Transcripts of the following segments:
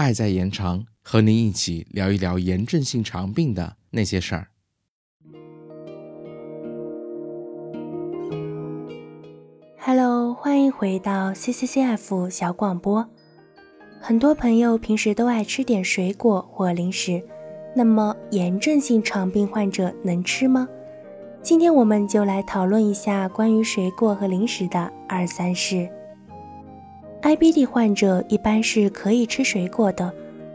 爱在延长，和您一起聊一聊炎症性肠病的那些事儿。Hello，欢迎回到 CCCF 小广播。很多朋友平时都爱吃点水果或零食，那么炎症性肠病患者能吃吗？今天我们就来讨论一下关于水果和零食的二三事。IBD 患者一般是可以吃水果的，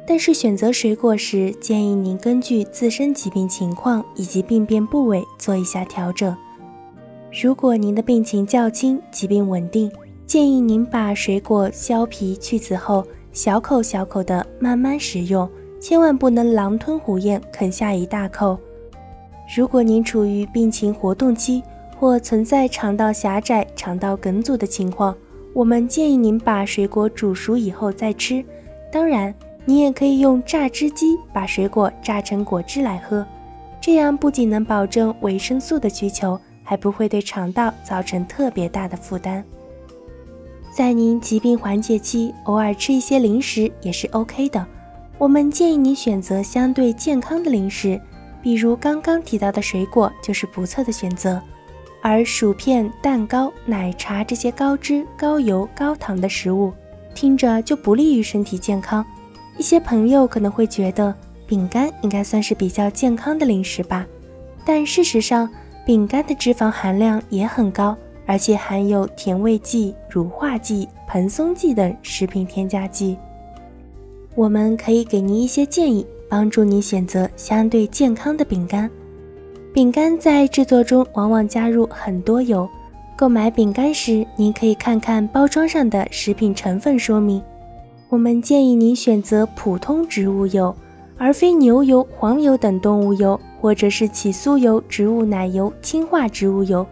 但是选择水果时，建议您根据自身疾病情况以及病变部位做一下调整。如果您的病情较轻，疾病稳定，建议您把水果削皮去籽后，小口小口的慢慢食用，千万不能狼吞虎咽啃下一大口。如果您处于病情活动期或存在肠道狭窄、肠道梗阻的情况，我们建议您把水果煮熟以后再吃，当然，你也可以用榨汁机把水果榨成果汁来喝，这样不仅能保证维生素的需求，还不会对肠道造成特别大的负担。在您疾病缓解期，偶尔吃一些零食也是 OK 的。我们建议您选择相对健康的零食，比如刚刚提到的水果就是不错的选择。而薯片、蛋糕、奶茶这些高脂、高油、高糖的食物，听着就不利于身体健康。一些朋友可能会觉得饼干应该算是比较健康的零食吧，但事实上，饼干的脂肪含量也很高，而且含有甜味剂、乳化剂、蓬松剂等食品添加剂。我们可以给您一些建议，帮助您选择相对健康的饼干。饼干在制作中往往加入很多油，购买饼干时，您可以看看包装上的食品成分说明。我们建议您选择普通植物油，而非牛油、黄油等动物油，或者是起酥油、植物奶油、氢化植物油。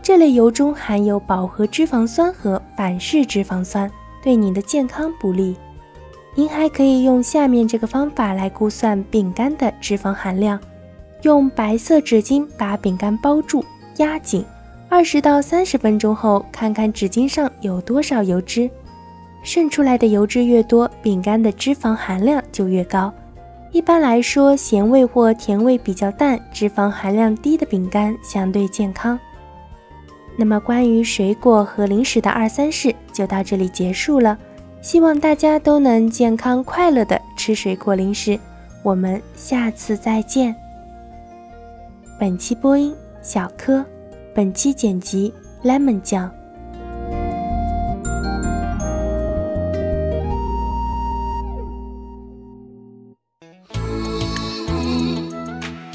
这类油中含有饱和脂肪酸和反式脂肪酸，对你的健康不利。您还可以用下面这个方法来估算饼干的脂肪含量。用白色纸巾把饼干包住，压紧。二十到三十分钟后，看看纸巾上有多少油脂。渗出来的油脂越多，饼干的脂肪含量就越高。一般来说，咸味或甜味比较淡、脂肪含量低的饼干相对健康。那么，关于水果和零食的二三事就到这里结束了。希望大家都能健康快乐的吃水果零食。我们下次再见。本期播音：小柯，本期剪辑：lemon 酱。